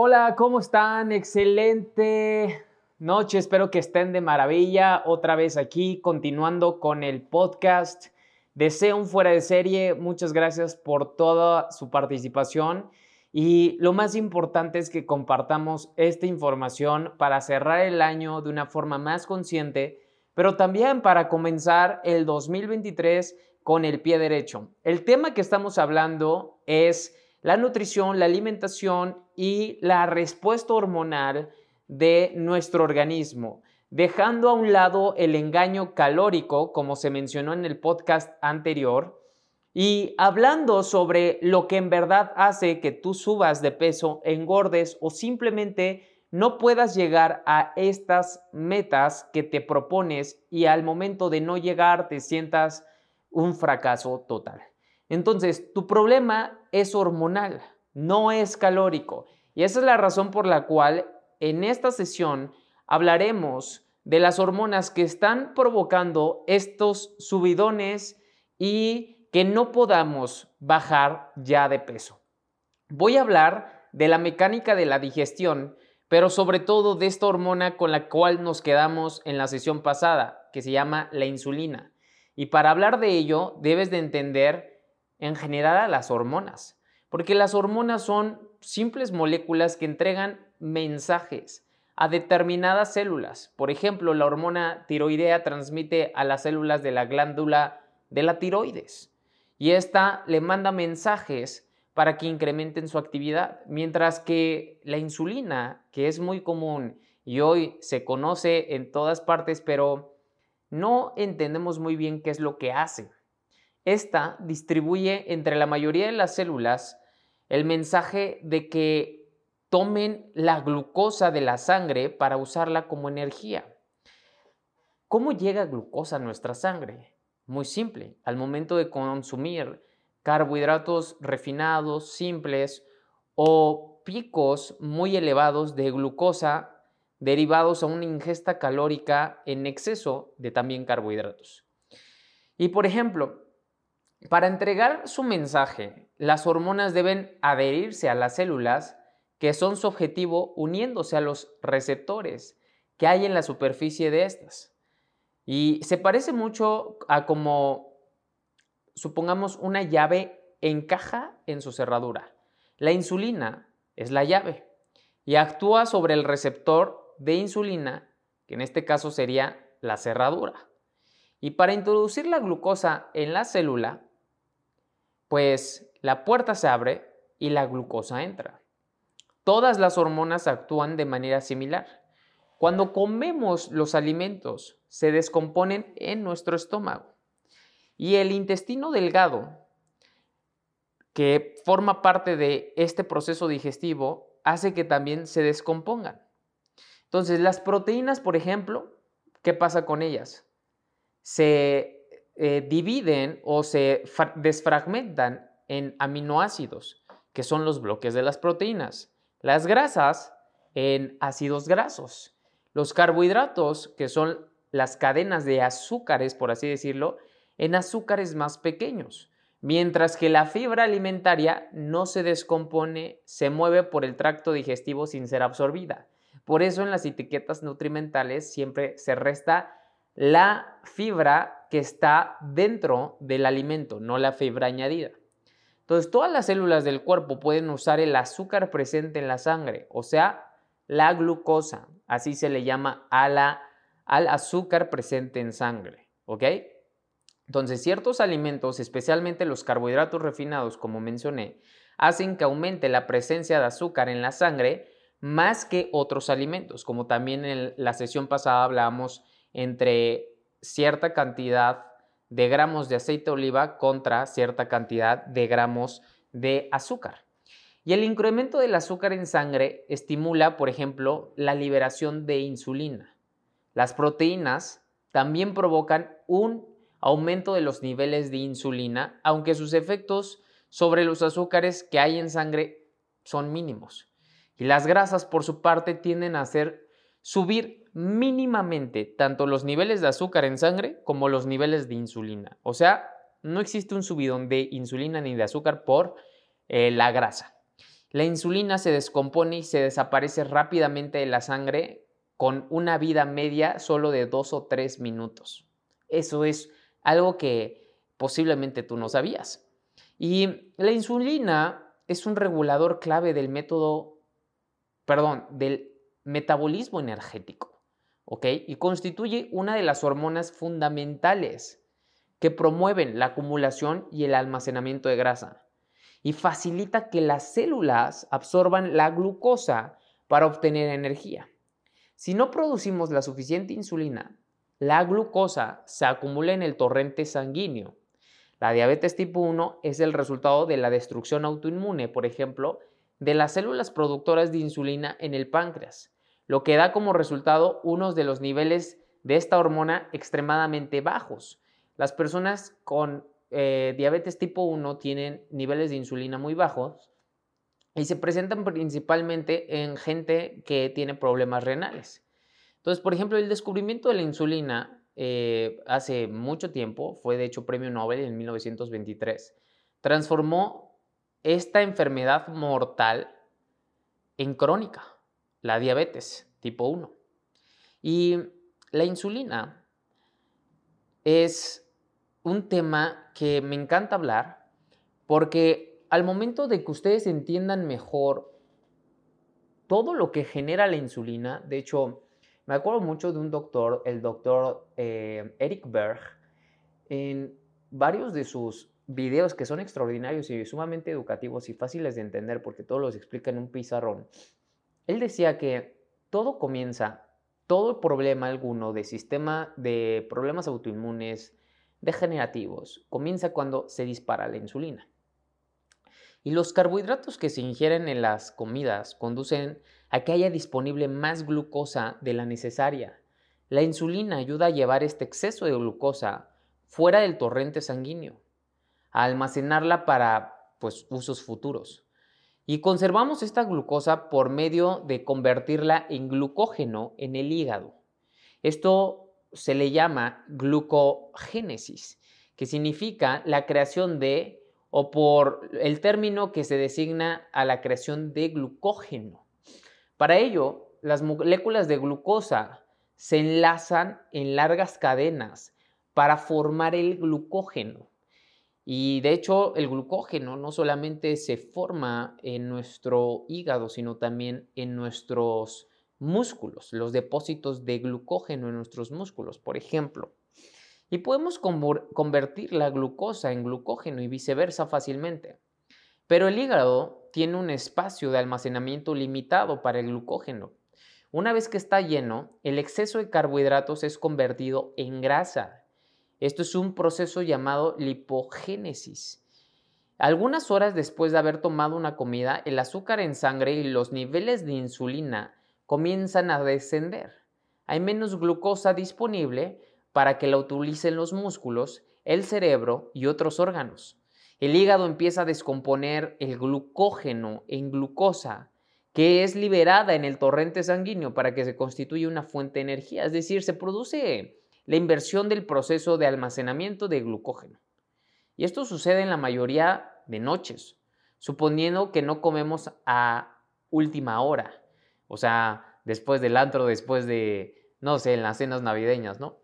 Hola, ¿cómo están? Excelente noche, espero que estén de maravilla. Otra vez aquí, continuando con el podcast. Deseo un fuera de serie. Muchas gracias por toda su participación. Y lo más importante es que compartamos esta información para cerrar el año de una forma más consciente, pero también para comenzar el 2023 con el pie derecho. El tema que estamos hablando es la nutrición, la alimentación y la respuesta hormonal de nuestro organismo, dejando a un lado el engaño calórico, como se mencionó en el podcast anterior, y hablando sobre lo que en verdad hace que tú subas de peso, engordes o simplemente no puedas llegar a estas metas que te propones y al momento de no llegar te sientas un fracaso total. Entonces, tu problema es hormonal, no es calórico. Y esa es la razón por la cual en esta sesión hablaremos de las hormonas que están provocando estos subidones y que no podamos bajar ya de peso. Voy a hablar de la mecánica de la digestión, pero sobre todo de esta hormona con la cual nos quedamos en la sesión pasada, que se llama la insulina. Y para hablar de ello, debes de entender en general a las hormonas, porque las hormonas son simples moléculas que entregan mensajes a determinadas células. Por ejemplo, la hormona tiroidea transmite a las células de la glándula de la tiroides y esta le manda mensajes para que incrementen su actividad, mientras que la insulina, que es muy común y hoy se conoce en todas partes, pero no entendemos muy bien qué es lo que hace. Esta distribuye entre la mayoría de las células el mensaje de que tomen la glucosa de la sangre para usarla como energía. ¿Cómo llega glucosa a nuestra sangre? Muy simple, al momento de consumir carbohidratos refinados, simples o picos muy elevados de glucosa derivados a una ingesta calórica en exceso de también carbohidratos. Y por ejemplo, para entregar su mensaje, las hormonas deben adherirse a las células que son su objetivo uniéndose a los receptores que hay en la superficie de estas. Y se parece mucho a como, supongamos, una llave encaja en su cerradura. La insulina es la llave y actúa sobre el receptor de insulina, que en este caso sería la cerradura. Y para introducir la glucosa en la célula, pues la puerta se abre y la glucosa entra. Todas las hormonas actúan de manera similar. Cuando comemos los alimentos, se descomponen en nuestro estómago. Y el intestino delgado, que forma parte de este proceso digestivo, hace que también se descompongan. Entonces, las proteínas, por ejemplo, ¿qué pasa con ellas? Se eh, dividen o se desfragmentan en aminoácidos, que son los bloques de las proteínas. Las grasas en ácidos grasos. Los carbohidratos, que son las cadenas de azúcares, por así decirlo, en azúcares más pequeños. Mientras que la fibra alimentaria no se descompone, se mueve por el tracto digestivo sin ser absorbida. Por eso en las etiquetas nutrimentales siempre se resta la fibra que está dentro del alimento, no la fibra añadida. Entonces, todas las células del cuerpo pueden usar el azúcar presente en la sangre, o sea, la glucosa. Así se le llama a la, al azúcar presente en sangre, ¿ok? Entonces, ciertos alimentos, especialmente los carbohidratos refinados, como mencioné, hacen que aumente la presencia de azúcar en la sangre más que otros alimentos, como también en la sesión pasada hablábamos entre cierta cantidad de gramos de aceite de oliva contra cierta cantidad de gramos de azúcar. Y el incremento del azúcar en sangre estimula, por ejemplo, la liberación de insulina. Las proteínas también provocan un aumento de los niveles de insulina, aunque sus efectos sobre los azúcares que hay en sangre son mínimos. Y las grasas, por su parte, tienden a hacer subir mínimamente tanto los niveles de azúcar en sangre como los niveles de insulina. O sea, no existe un subidón de insulina ni de azúcar por eh, la grasa. La insulina se descompone y se desaparece rápidamente de la sangre con una vida media solo de dos o tres minutos. Eso es algo que posiblemente tú no sabías. Y la insulina es un regulador clave del método, perdón, del metabolismo energético, ¿ok? Y constituye una de las hormonas fundamentales que promueven la acumulación y el almacenamiento de grasa y facilita que las células absorban la glucosa para obtener energía. Si no producimos la suficiente insulina, la glucosa se acumula en el torrente sanguíneo. La diabetes tipo 1 es el resultado de la destrucción autoinmune, por ejemplo, de las células productoras de insulina en el páncreas, lo que da como resultado unos de los niveles de esta hormona extremadamente bajos. Las personas con eh, diabetes tipo 1 tienen niveles de insulina muy bajos y se presentan principalmente en gente que tiene problemas renales. Entonces, por ejemplo, el descubrimiento de la insulina eh, hace mucho tiempo, fue de hecho premio Nobel en 1923, transformó esta enfermedad mortal en crónica, la diabetes tipo 1. Y la insulina es un tema que me encanta hablar porque al momento de que ustedes entiendan mejor todo lo que genera la insulina, de hecho, me acuerdo mucho de un doctor, el doctor eh, Eric Berg, en varios de sus videos que son extraordinarios y sumamente educativos y fáciles de entender porque todos los explica en un pizarrón. Él decía que todo comienza, todo problema alguno de sistema de problemas autoinmunes, degenerativos comienza cuando se dispara la insulina. Y los carbohidratos que se ingieren en las comidas conducen a que haya disponible más glucosa de la necesaria. La insulina ayuda a llevar este exceso de glucosa fuera del torrente sanguíneo, a almacenarla para pues, usos futuros. Y conservamos esta glucosa por medio de convertirla en glucógeno en el hígado. Esto se le llama glucogénesis, que significa la creación de, o por el término que se designa a la creación de glucógeno. Para ello, las moléculas de glucosa se enlazan en largas cadenas para formar el glucógeno. Y de hecho, el glucógeno no solamente se forma en nuestro hígado, sino también en nuestros músculos, los depósitos de glucógeno en nuestros músculos, por ejemplo. Y podemos convertir la glucosa en glucógeno y viceversa fácilmente. Pero el hígado tiene un espacio de almacenamiento limitado para el glucógeno. Una vez que está lleno, el exceso de carbohidratos es convertido en grasa. Esto es un proceso llamado lipogénesis. Algunas horas después de haber tomado una comida, el azúcar en sangre y los niveles de insulina comienzan a descender. Hay menos glucosa disponible para que la utilicen los músculos, el cerebro y otros órganos. El hígado empieza a descomponer el glucógeno en glucosa, que es liberada en el torrente sanguíneo para que se constituya una fuente de energía. Es decir, se produce la inversión del proceso de almacenamiento de glucógeno. Y esto sucede en la mayoría de noches, suponiendo que no comemos a última hora. O sea, después del antro, después de, no sé, en las cenas navideñas, ¿no?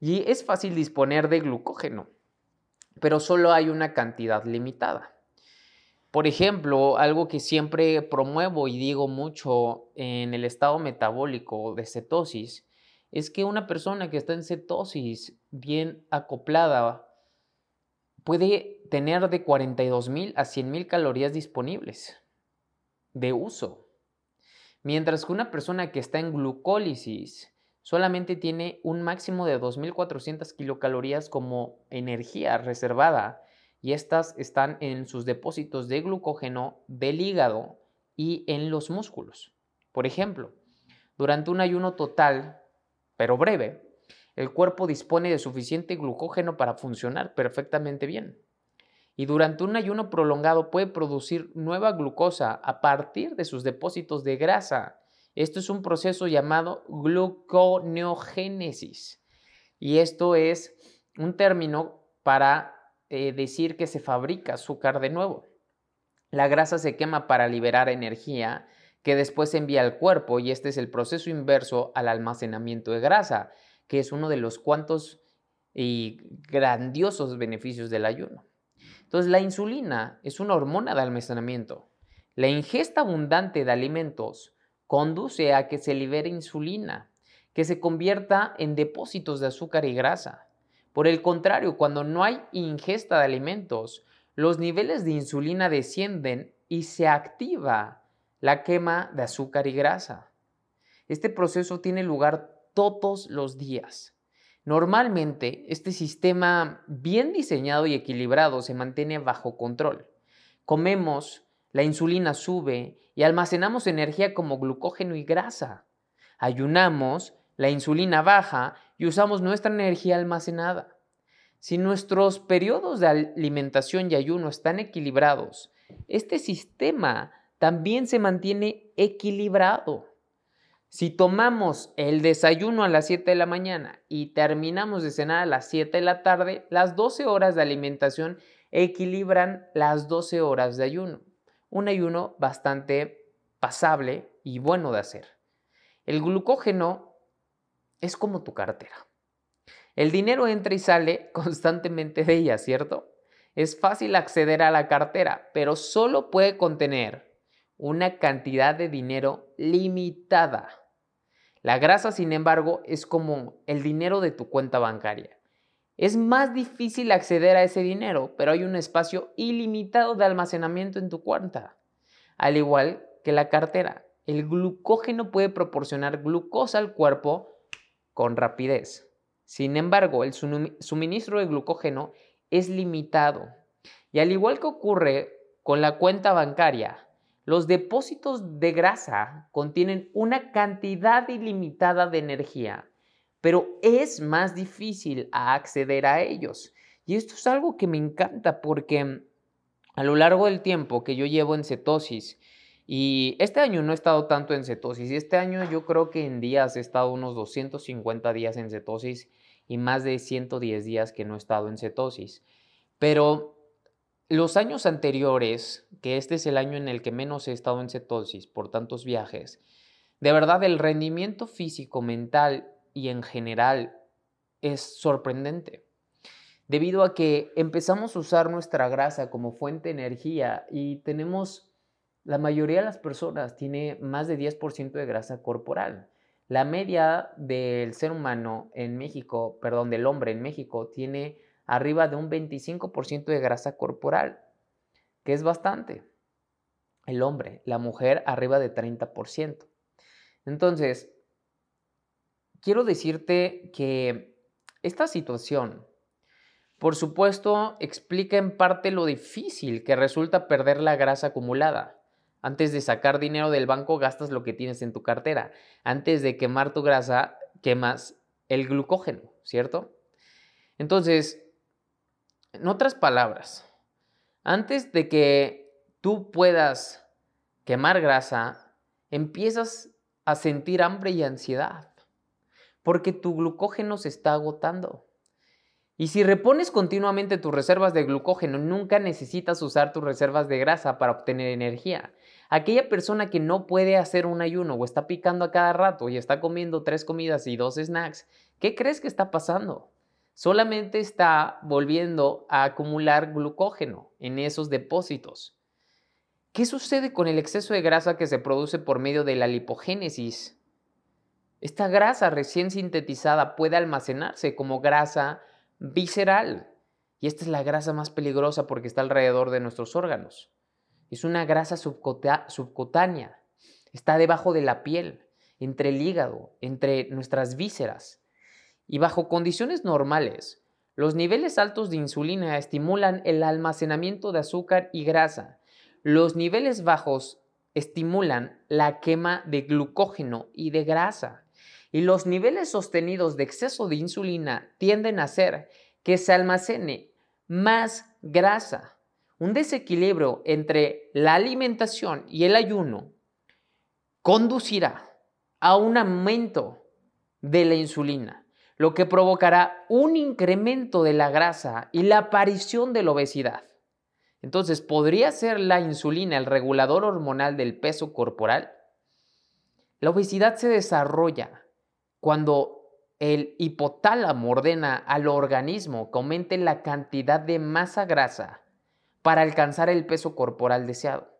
Y es fácil disponer de glucógeno, pero solo hay una cantidad limitada. Por ejemplo, algo que siempre promuevo y digo mucho en el estado metabólico de cetosis es que una persona que está en cetosis bien acoplada puede tener de 42 mil a 100 mil calorías disponibles de uso. Mientras que una persona que está en glucólisis solamente tiene un máximo de 2.400 kilocalorías como energía reservada y estas están en sus depósitos de glucógeno del hígado y en los músculos. Por ejemplo, durante un ayuno total, pero breve, el cuerpo dispone de suficiente glucógeno para funcionar perfectamente bien. Y durante un ayuno prolongado puede producir nueva glucosa a partir de sus depósitos de grasa. Esto es un proceso llamado gluconeogénesis. Y esto es un término para eh, decir que se fabrica azúcar de nuevo. La grasa se quema para liberar energía que después se envía al cuerpo y este es el proceso inverso al almacenamiento de grasa, que es uno de los cuantos y grandiosos beneficios del ayuno. Entonces, la insulina es una hormona de almacenamiento. La ingesta abundante de alimentos conduce a que se libere insulina, que se convierta en depósitos de azúcar y grasa. Por el contrario, cuando no hay ingesta de alimentos, los niveles de insulina descienden y se activa la quema de azúcar y grasa. Este proceso tiene lugar todos los días. Normalmente, este sistema bien diseñado y equilibrado se mantiene bajo control. Comemos, la insulina sube y almacenamos energía como glucógeno y grasa. Ayunamos, la insulina baja y usamos nuestra energía almacenada. Si nuestros periodos de alimentación y ayuno están equilibrados, este sistema también se mantiene equilibrado. Si tomamos el desayuno a las 7 de la mañana y terminamos de cenar a las 7 de la tarde, las 12 horas de alimentación equilibran las 12 horas de ayuno. Un ayuno bastante pasable y bueno de hacer. El glucógeno es como tu cartera. El dinero entra y sale constantemente de ella, ¿cierto? Es fácil acceder a la cartera, pero solo puede contener una cantidad de dinero limitada. La grasa, sin embargo, es como el dinero de tu cuenta bancaria. Es más difícil acceder a ese dinero, pero hay un espacio ilimitado de almacenamiento en tu cuenta. Al igual que la cartera, el glucógeno puede proporcionar glucosa al cuerpo con rapidez. Sin embargo, el suministro de glucógeno es limitado. Y al igual que ocurre con la cuenta bancaria, los depósitos de grasa contienen una cantidad ilimitada de energía, pero es más difícil acceder a ellos. Y esto es algo que me encanta porque a lo largo del tiempo que yo llevo en cetosis, y este año no he estado tanto en cetosis, y este año yo creo que en días he estado unos 250 días en cetosis y más de 110 días que no he estado en cetosis. Pero los años anteriores, que este es el año en el que menos he estado en cetosis por tantos viajes, de verdad el rendimiento físico, mental y en general es sorprendente. Debido a que empezamos a usar nuestra grasa como fuente de energía y tenemos, la mayoría de las personas tiene más de 10% de grasa corporal. La media del ser humano en México, perdón, del hombre en México, tiene arriba de un 25% de grasa corporal, que es bastante. El hombre, la mujer arriba de 30%. Entonces, quiero decirte que esta situación, por supuesto, explica en parte lo difícil que resulta perder la grasa acumulada. Antes de sacar dinero del banco, gastas lo que tienes en tu cartera. Antes de quemar tu grasa, quemas el glucógeno, ¿cierto? Entonces, en otras palabras, antes de que tú puedas quemar grasa, empiezas a sentir hambre y ansiedad, porque tu glucógeno se está agotando. Y si repones continuamente tus reservas de glucógeno, nunca necesitas usar tus reservas de grasa para obtener energía. Aquella persona que no puede hacer un ayuno o está picando a cada rato y está comiendo tres comidas y dos snacks, ¿qué crees que está pasando? Solamente está volviendo a acumular glucógeno en esos depósitos. ¿Qué sucede con el exceso de grasa que se produce por medio de la lipogénesis? Esta grasa recién sintetizada puede almacenarse como grasa visceral. Y esta es la grasa más peligrosa porque está alrededor de nuestros órganos. Es una grasa subcutánea. Está debajo de la piel, entre el hígado, entre nuestras vísceras. Y bajo condiciones normales, los niveles altos de insulina estimulan el almacenamiento de azúcar y grasa. Los niveles bajos estimulan la quema de glucógeno y de grasa. Y los niveles sostenidos de exceso de insulina tienden a hacer que se almacene más grasa. Un desequilibrio entre la alimentación y el ayuno conducirá a un aumento de la insulina, lo que provocará un incremento de la grasa y la aparición de la obesidad. Entonces, ¿podría ser la insulina el regulador hormonal del peso corporal? La obesidad se desarrolla cuando el hipotálamo ordena al organismo que aumente la cantidad de masa grasa para alcanzar el peso corporal deseado.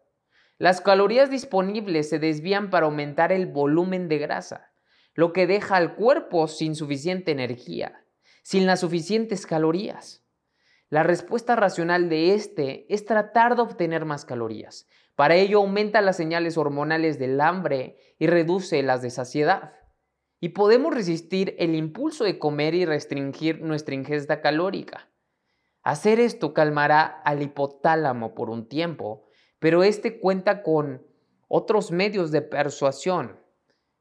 Las calorías disponibles se desvían para aumentar el volumen de grasa, lo que deja al cuerpo sin suficiente energía, sin las suficientes calorías. La respuesta racional de este es tratar de obtener más calorías. Para ello aumenta las señales hormonales del hambre y reduce las de saciedad. Y podemos resistir el impulso de comer y restringir nuestra ingesta calórica. Hacer esto calmará al hipotálamo por un tiempo pero este cuenta con otros medios de persuasión.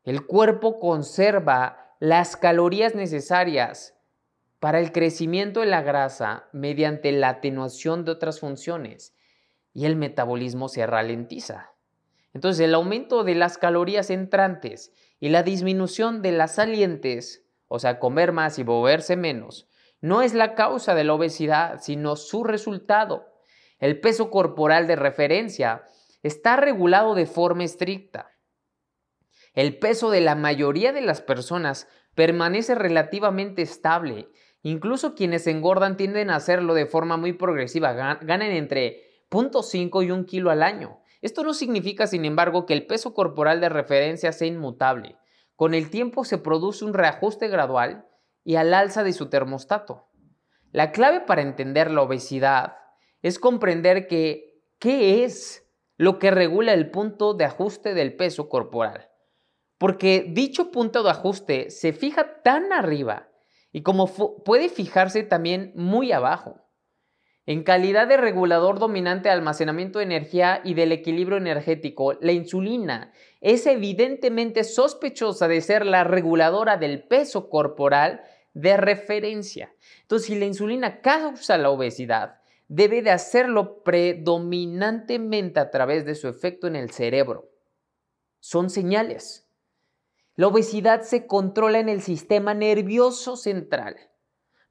El cuerpo conserva las calorías necesarias para el crecimiento de la grasa mediante la atenuación de otras funciones y el metabolismo se ralentiza. Entonces el aumento de las calorías entrantes y la disminución de las salientes, o sea, comer más y moverse menos, no es la causa de la obesidad, sino su resultado. El peso corporal de referencia está regulado de forma estricta. El peso de la mayoría de las personas permanece relativamente estable. Incluso quienes engordan tienden a hacerlo de forma muy progresiva, ganan entre 0.5 y 1 kilo al año. Esto no significa, sin embargo, que el peso corporal de referencia sea inmutable. Con el tiempo se produce un reajuste gradual y al alza de su termostato. La clave para entender la obesidad es comprender que qué es lo que regula el punto de ajuste del peso corporal. Porque dicho punto de ajuste se fija tan arriba y como puede fijarse también muy abajo. En calidad de regulador dominante de almacenamiento de energía y del equilibrio energético, la insulina es evidentemente sospechosa de ser la reguladora del peso corporal de referencia. Entonces, si la insulina causa la obesidad, debe de hacerlo predominantemente a través de su efecto en el cerebro. Son señales. La obesidad se controla en el sistema nervioso central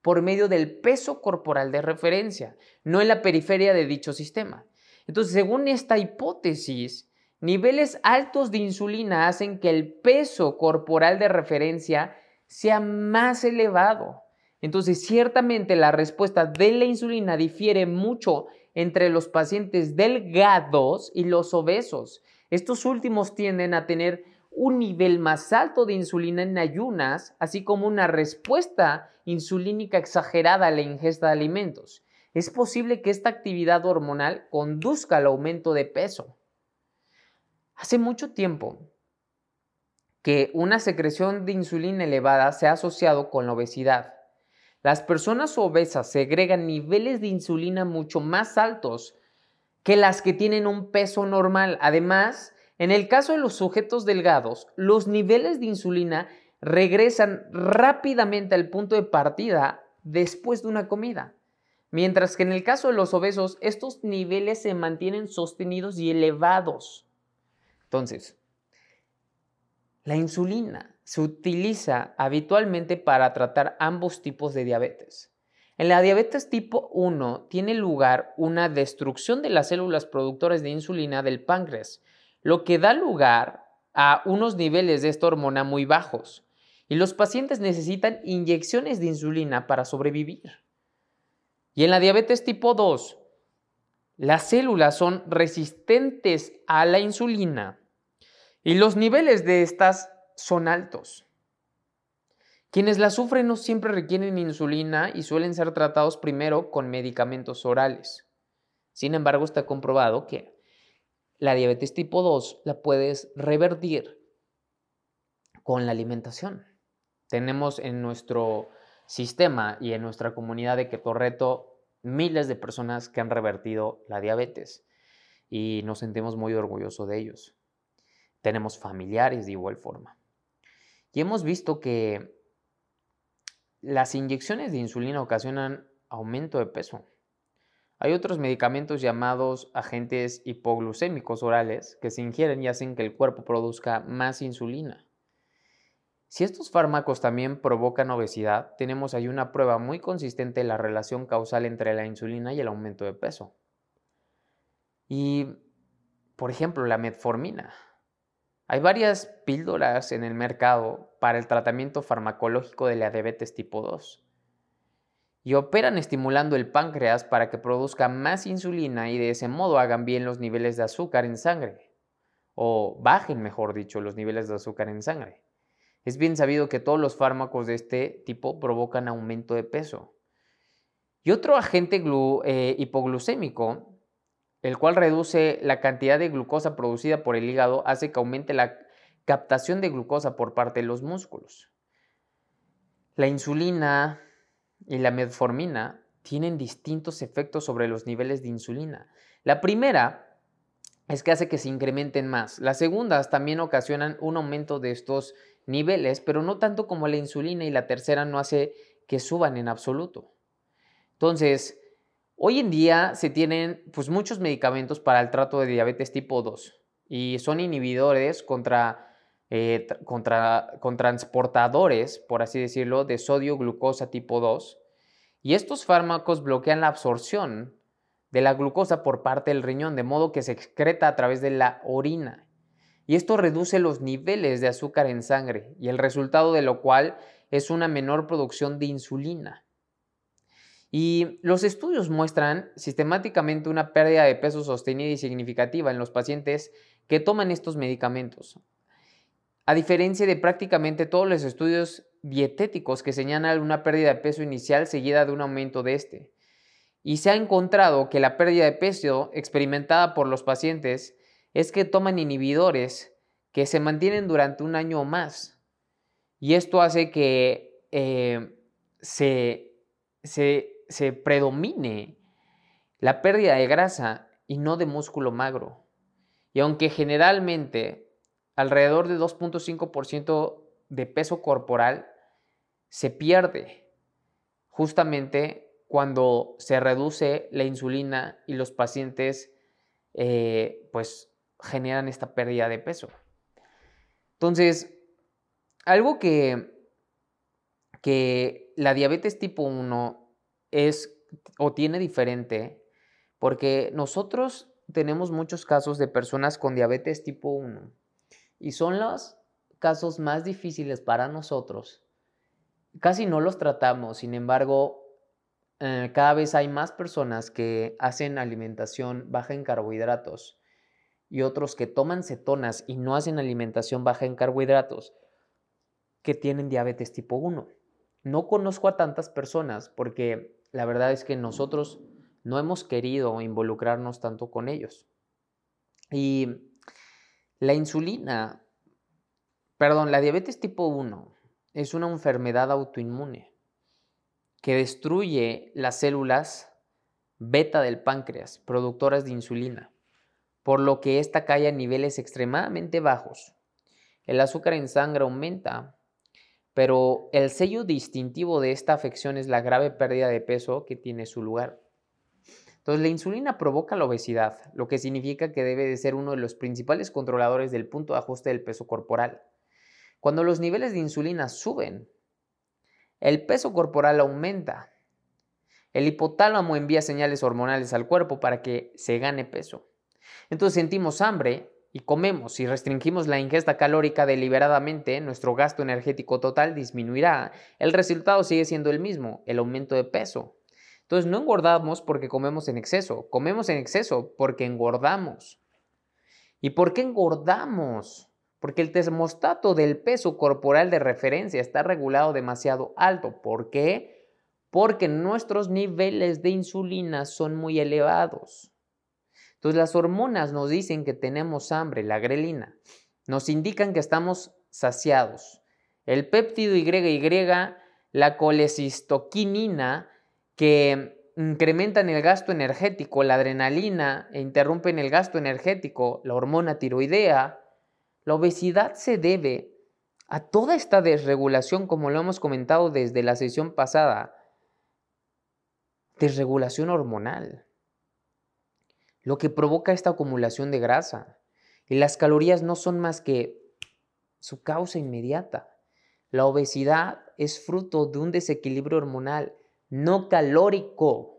por medio del peso corporal de referencia, no en la periferia de dicho sistema. Entonces, según esta hipótesis, niveles altos de insulina hacen que el peso corporal de referencia sea más elevado entonces, ciertamente la respuesta de la insulina difiere mucho entre los pacientes delgados y los obesos. Estos últimos tienden a tener un nivel más alto de insulina en ayunas, así como una respuesta insulínica exagerada a la ingesta de alimentos. Es posible que esta actividad hormonal conduzca al aumento de peso. Hace mucho tiempo que una secreción de insulina elevada se ha asociado con la obesidad. Las personas obesas segregan niveles de insulina mucho más altos que las que tienen un peso normal. Además, en el caso de los sujetos delgados, los niveles de insulina regresan rápidamente al punto de partida después de una comida. Mientras que en el caso de los obesos, estos niveles se mantienen sostenidos y elevados. Entonces, la insulina se utiliza habitualmente para tratar ambos tipos de diabetes. En la diabetes tipo 1 tiene lugar una destrucción de las células productoras de insulina del páncreas, lo que da lugar a unos niveles de esta hormona muy bajos, y los pacientes necesitan inyecciones de insulina para sobrevivir. Y en la diabetes tipo 2, las células son resistentes a la insulina y los niveles de estas son altos. Quienes la sufren no siempre requieren insulina y suelen ser tratados primero con medicamentos orales. Sin embargo, está comprobado que la diabetes tipo 2 la puedes revertir con la alimentación. Tenemos en nuestro sistema y en nuestra comunidad de Keto Reto miles de personas que han revertido la diabetes y nos sentimos muy orgullosos de ellos. Tenemos familiares de igual forma. Y hemos visto que las inyecciones de insulina ocasionan aumento de peso. Hay otros medicamentos llamados agentes hipoglucémicos orales que se ingieren y hacen que el cuerpo produzca más insulina. Si estos fármacos también provocan obesidad, tenemos ahí una prueba muy consistente de la relación causal entre la insulina y el aumento de peso. Y, por ejemplo, la metformina. Hay varias píldoras en el mercado para el tratamiento farmacológico de la diabetes tipo 2 y operan estimulando el páncreas para que produzca más insulina y de ese modo hagan bien los niveles de azúcar en sangre, o bajen, mejor dicho, los niveles de azúcar en sangre. Es bien sabido que todos los fármacos de este tipo provocan aumento de peso. Y otro agente eh, hipoglucémico, el cual reduce la cantidad de glucosa producida por el hígado, hace que aumente la captación de glucosa por parte de los músculos. La insulina y la metformina tienen distintos efectos sobre los niveles de insulina. La primera es que hace que se incrementen más. Las segundas también ocasionan un aumento de estos niveles, pero no tanto como la insulina y la tercera no hace que suban en absoluto. Entonces, hoy en día se tienen pues muchos medicamentos para el trato de diabetes tipo 2 y son inhibidores contra, eh, contra con transportadores, por así decirlo, de sodio glucosa tipo 2 y estos fármacos bloquean la absorción de la glucosa por parte del riñón, de modo que se excreta a través de la orina y esto reduce los niveles de azúcar en sangre y el resultado de lo cual es una menor producción de insulina. Y los estudios muestran sistemáticamente una pérdida de peso sostenida y significativa en los pacientes que toman estos medicamentos. A diferencia de prácticamente todos los estudios dietéticos que señalan una pérdida de peso inicial seguida de un aumento de este. Y se ha encontrado que la pérdida de peso experimentada por los pacientes es que toman inhibidores que se mantienen durante un año o más. Y esto hace que eh, se, se predomine la pérdida de grasa y no de músculo magro. Y aunque generalmente alrededor de 2.5% de peso corporal se pierde justamente cuando se reduce la insulina y los pacientes eh, pues generan esta pérdida de peso. Entonces, algo que, que la diabetes tipo 1 es o tiene diferente, porque nosotros tenemos muchos casos de personas con diabetes tipo 1 y son los casos más difíciles para nosotros. Casi no los tratamos, sin embargo, eh, cada vez hay más personas que hacen alimentación baja en carbohidratos y otros que toman cetonas y no hacen alimentación baja en carbohidratos que tienen diabetes tipo 1. No conozco a tantas personas porque la verdad es que nosotros no hemos querido involucrarnos tanto con ellos. Y la insulina, perdón, la diabetes tipo 1 es una enfermedad autoinmune que destruye las células beta del páncreas, productoras de insulina por lo que ésta cae a niveles extremadamente bajos. El azúcar en sangre aumenta, pero el sello distintivo de esta afección es la grave pérdida de peso que tiene su lugar. Entonces, la insulina provoca la obesidad, lo que significa que debe de ser uno de los principales controladores del punto de ajuste del peso corporal. Cuando los niveles de insulina suben, el peso corporal aumenta. El hipotálamo envía señales hormonales al cuerpo para que se gane peso. Entonces sentimos hambre y comemos. Si restringimos la ingesta calórica deliberadamente, nuestro gasto energético total disminuirá. El resultado sigue siendo el mismo, el aumento de peso. Entonces no engordamos porque comemos en exceso, comemos en exceso porque engordamos. ¿Y por qué engordamos? Porque el termostato del peso corporal de referencia está regulado demasiado alto. ¿Por qué? Porque nuestros niveles de insulina son muy elevados. Entonces las hormonas nos dicen que tenemos hambre, la grelina. Nos indican que estamos saciados. El péptido YY, la colecistoquinina, que incrementan el gasto energético, la adrenalina e interrumpen el gasto energético, la hormona tiroidea, la obesidad se debe a toda esta desregulación, como lo hemos comentado desde la sesión pasada, desregulación hormonal, lo que provoca esta acumulación de grasa. Y las calorías no son más que su causa inmediata. La obesidad es fruto de un desequilibrio hormonal no calórico.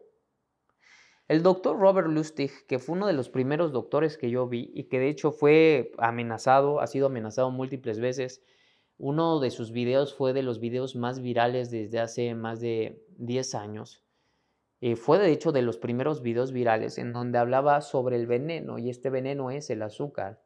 El doctor Robert Lustig, que fue uno de los primeros doctores que yo vi y que de hecho fue amenazado, ha sido amenazado múltiples veces, uno de sus videos fue de los videos más virales desde hace más de 10 años. Eh, fue de hecho de los primeros videos virales en donde hablaba sobre el veneno y este veneno es el azúcar.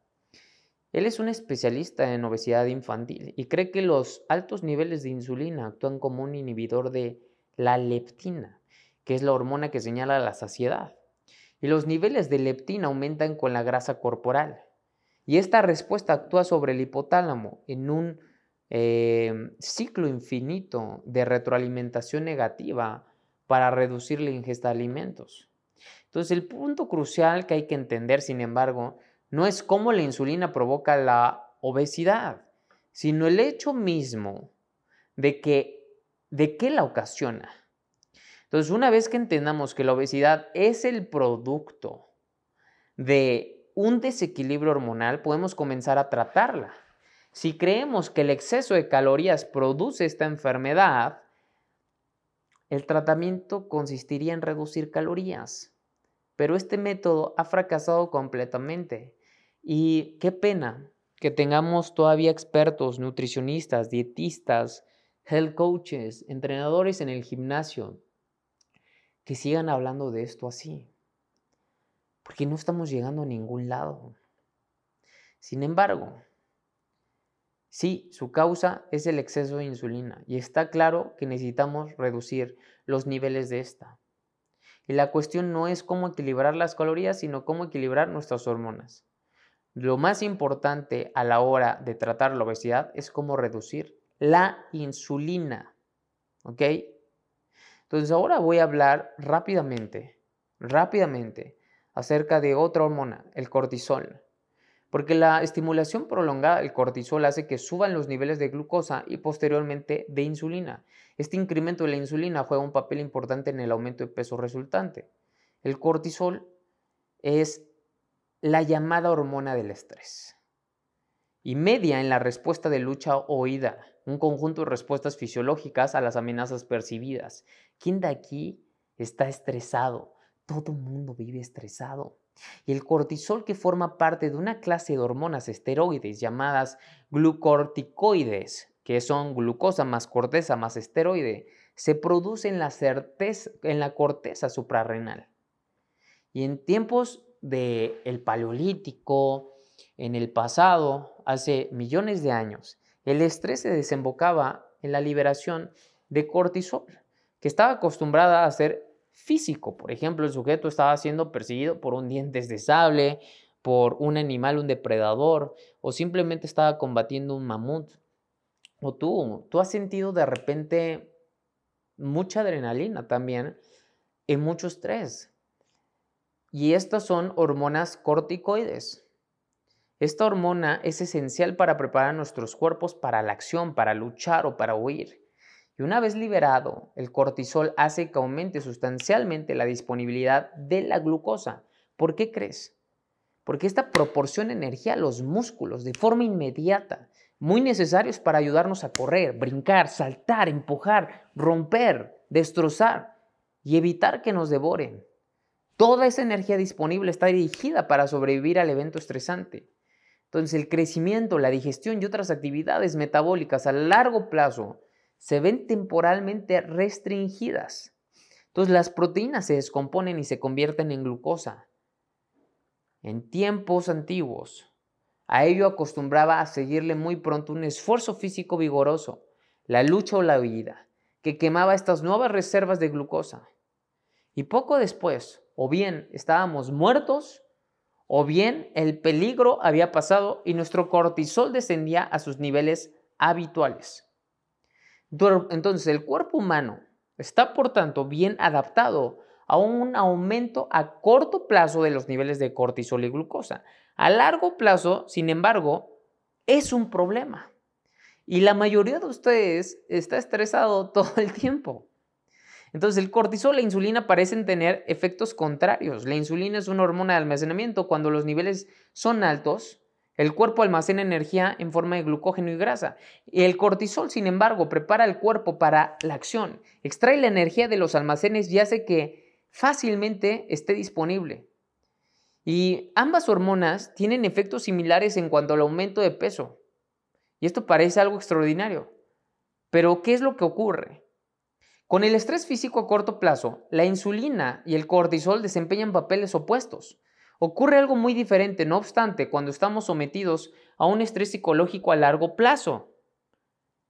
Él es un especialista en obesidad infantil y cree que los altos niveles de insulina actúan como un inhibidor de la leptina, que es la hormona que señala la saciedad. Y los niveles de leptina aumentan con la grasa corporal. Y esta respuesta actúa sobre el hipotálamo en un eh, ciclo infinito de retroalimentación negativa para reducir la ingesta de alimentos. Entonces, el punto crucial que hay que entender, sin embargo, no es cómo la insulina provoca la obesidad, sino el hecho mismo de que ¿De qué la ocasiona? Entonces, una vez que entendamos que la obesidad es el producto de un desequilibrio hormonal, podemos comenzar a tratarla. Si creemos que el exceso de calorías produce esta enfermedad, el tratamiento consistiría en reducir calorías. Pero este método ha fracasado completamente. Y qué pena que tengamos todavía expertos, nutricionistas, dietistas, health coaches, entrenadores en el gimnasio, que sigan hablando de esto así. Porque no estamos llegando a ningún lado. Sin embargo, sí, su causa es el exceso de insulina y está claro que necesitamos reducir los niveles de esta. Y la cuestión no es cómo equilibrar las calorías, sino cómo equilibrar nuestras hormonas. Lo más importante a la hora de tratar la obesidad es cómo reducir la insulina. ¿Ok? Entonces ahora voy a hablar rápidamente, rápidamente, acerca de otra hormona, el cortisol. Porque la estimulación prolongada del cortisol hace que suban los niveles de glucosa y posteriormente de insulina. Este incremento de la insulina juega un papel importante en el aumento de peso resultante. El cortisol es la llamada hormona del estrés y media en la respuesta de lucha o huida un conjunto de respuestas fisiológicas a las amenazas percibidas. ¿Quién de aquí está estresado? Todo el mundo vive estresado. Y el cortisol que forma parte de una clase de hormonas esteroides llamadas glucorticoides, que son glucosa más corteza más esteroide, se produce en la, en la corteza suprarrenal. Y en tiempos del el paleolítico, en el pasado, hace millones de años, el estrés se desembocaba en la liberación de cortisol, que estaba acostumbrada a ser físico. Por ejemplo, el sujeto estaba siendo perseguido por un diente de sable, por un animal, un depredador, o simplemente estaba combatiendo un mamut. O tú, tú has sentido de repente mucha adrenalina también y mucho estrés. Y estas son hormonas corticoides. Esta hormona es esencial para preparar nuestros cuerpos para la acción, para luchar o para huir. Y una vez liberado, el cortisol hace que aumente sustancialmente la disponibilidad de la glucosa. ¿Por qué crees? Porque esta proporciona energía a los músculos de forma inmediata, muy necesarios para ayudarnos a correr, brincar, saltar, empujar, romper, destrozar y evitar que nos devoren. Toda esa energía disponible está dirigida para sobrevivir al evento estresante. Entonces el crecimiento, la digestión y otras actividades metabólicas a largo plazo se ven temporalmente restringidas. Entonces las proteínas se descomponen y se convierten en glucosa. En tiempos antiguos, a ello acostumbraba a seguirle muy pronto un esfuerzo físico vigoroso, la lucha o la vida, que quemaba estas nuevas reservas de glucosa. Y poco después, o bien estábamos muertos, o bien el peligro había pasado y nuestro cortisol descendía a sus niveles habituales. Entonces el cuerpo humano está por tanto bien adaptado a un aumento a corto plazo de los niveles de cortisol y glucosa. A largo plazo, sin embargo, es un problema. Y la mayoría de ustedes está estresado todo el tiempo. Entonces el cortisol y la insulina parecen tener efectos contrarios. La insulina es una hormona de almacenamiento. Cuando los niveles son altos, el cuerpo almacena energía en forma de glucógeno y grasa. El cortisol, sin embargo, prepara el cuerpo para la acción. Extrae la energía de los almacenes y hace que fácilmente esté disponible. Y ambas hormonas tienen efectos similares en cuanto al aumento de peso. Y esto parece algo extraordinario. Pero, ¿qué es lo que ocurre? Con el estrés físico a corto plazo, la insulina y el cortisol desempeñan papeles opuestos. Ocurre algo muy diferente, no obstante, cuando estamos sometidos a un estrés psicológico a largo plazo.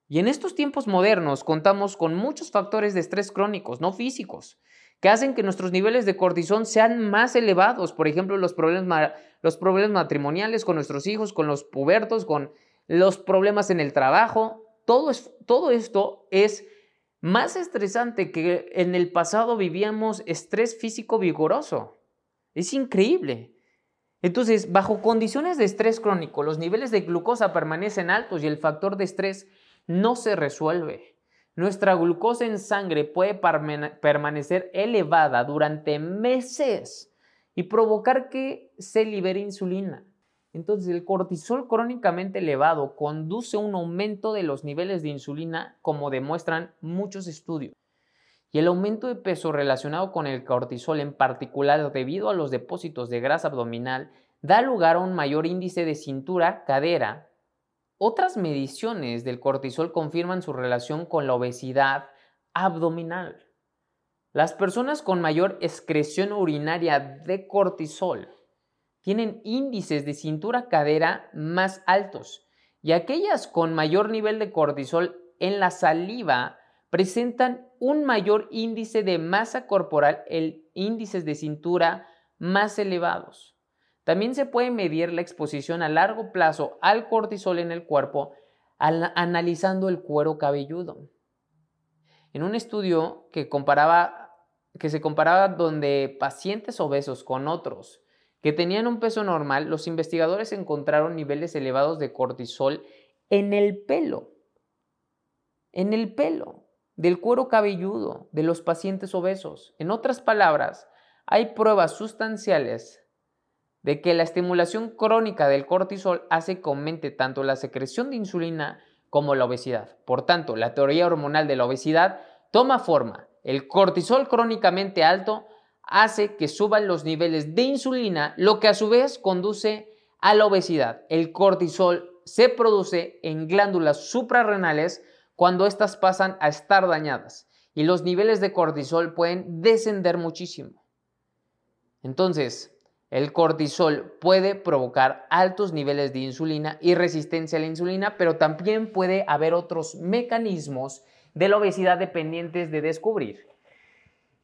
Y en estos tiempos modernos contamos con muchos factores de estrés crónicos, no físicos, que hacen que nuestros niveles de cortisol sean más elevados. Por ejemplo, los problemas, los problemas matrimoniales con nuestros hijos, con los pubertos, con los problemas en el trabajo. Todo, todo esto es más estresante que en el pasado vivíamos estrés físico vigoroso. Es increíble. Entonces, bajo condiciones de estrés crónico, los niveles de glucosa permanecen altos y el factor de estrés no se resuelve. Nuestra glucosa en sangre puede permanecer elevada durante meses y provocar que se libere insulina. Entonces, el cortisol crónicamente elevado conduce a un aumento de los niveles de insulina, como demuestran muchos estudios. Y el aumento de peso relacionado con el cortisol en particular debido a los depósitos de grasa abdominal da lugar a un mayor índice de cintura, cadera. Otras mediciones del cortisol confirman su relación con la obesidad abdominal. Las personas con mayor excreción urinaria de cortisol tienen índices de cintura-cadera más altos y aquellas con mayor nivel de cortisol en la saliva presentan un mayor índice de masa corporal, el índices de cintura más elevados. También se puede medir la exposición a largo plazo al cortisol en el cuerpo analizando el cuero cabelludo. En un estudio que, comparaba, que se comparaba donde pacientes obesos con otros que tenían un peso normal, los investigadores encontraron niveles elevados de cortisol en el pelo. En el pelo del cuero cabelludo de los pacientes obesos. En otras palabras, hay pruebas sustanciales de que la estimulación crónica del cortisol hace que aumente tanto la secreción de insulina como la obesidad. Por tanto, la teoría hormonal de la obesidad toma forma. El cortisol crónicamente alto hace que suban los niveles de insulina, lo que a su vez conduce a la obesidad. El cortisol se produce en glándulas suprarrenales cuando éstas pasan a estar dañadas y los niveles de cortisol pueden descender muchísimo. Entonces, el cortisol puede provocar altos niveles de insulina y resistencia a la insulina, pero también puede haber otros mecanismos de la obesidad dependientes de descubrir.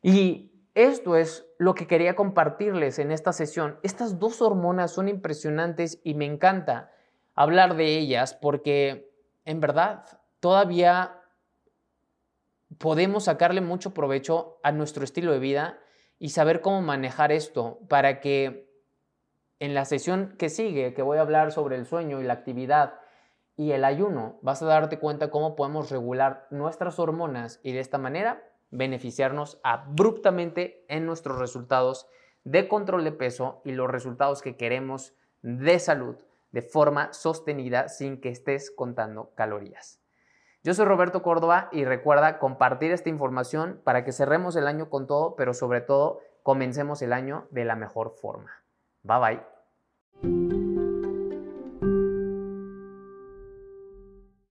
Y esto es lo que quería compartirles en esta sesión. Estas dos hormonas son impresionantes y me encanta hablar de ellas porque en verdad todavía podemos sacarle mucho provecho a nuestro estilo de vida y saber cómo manejar esto para que en la sesión que sigue, que voy a hablar sobre el sueño y la actividad y el ayuno, vas a darte cuenta cómo podemos regular nuestras hormonas y de esta manera beneficiarnos abruptamente en nuestros resultados de control de peso y los resultados que queremos de salud de forma sostenida sin que estés contando calorías. Yo soy Roberto Córdoba y recuerda compartir esta información para que cerremos el año con todo, pero sobre todo comencemos el año de la mejor forma. Bye bye.